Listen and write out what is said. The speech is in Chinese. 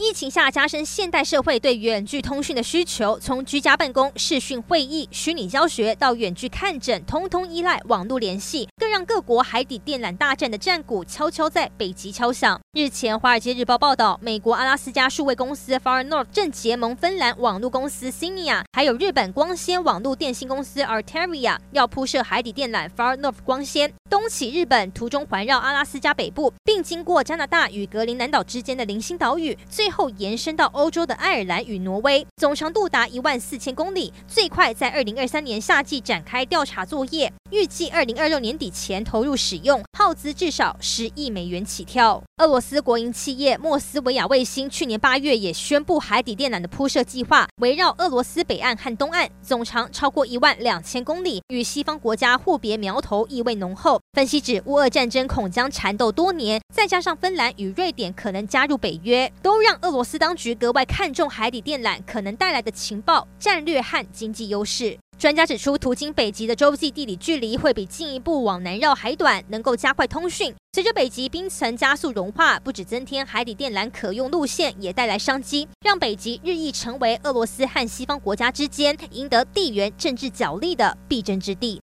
疫情下加深现代社会对远距通讯的需求，从居家办公、视讯会议、虚拟教学到远距看诊，通通依赖网络联系，更让各国海底电缆大战的战鼓悄悄在北极敲响。日前，《华尔街日报》报道，美国阿拉斯加数位公司 Far North 正结盟芬兰网络公司 s i n i a 还有日本光纤网络电信公司 Arteria，要铺设海底电缆 Far North 光纤，东起日本，途中环绕阿拉斯加北部，并经过加拿大与格陵兰岛之间的零星岛屿，最后延伸到欧洲的爱尔兰与挪威，总长度达一万四千公里，最快在二零二三年夏季展开调查作业，预计二零二六年底前投入使用，耗资至少十亿美元起跳。俄罗斯国营企业莫斯维亚卫星去年八月也宣布海底电缆的铺设计划，围绕俄罗斯北岸和东岸，总长超过一万两千公里，与西方国家互别苗头意味浓厚。分析指，乌俄战争恐将缠斗多年，再加上芬兰与瑞典可能加入北约，都让俄罗斯当局格外看重海底电缆可能带来的情报、战略和经济优势。专家指出，途经北极的洲际地理距离会比进一步往南绕还短，能够加快通讯。随着北极冰层加速融化，不止增添海底电缆可用路线，也带来商机，让北极日益成为俄罗斯和西方国家之间赢得地缘政治角力的必争之地。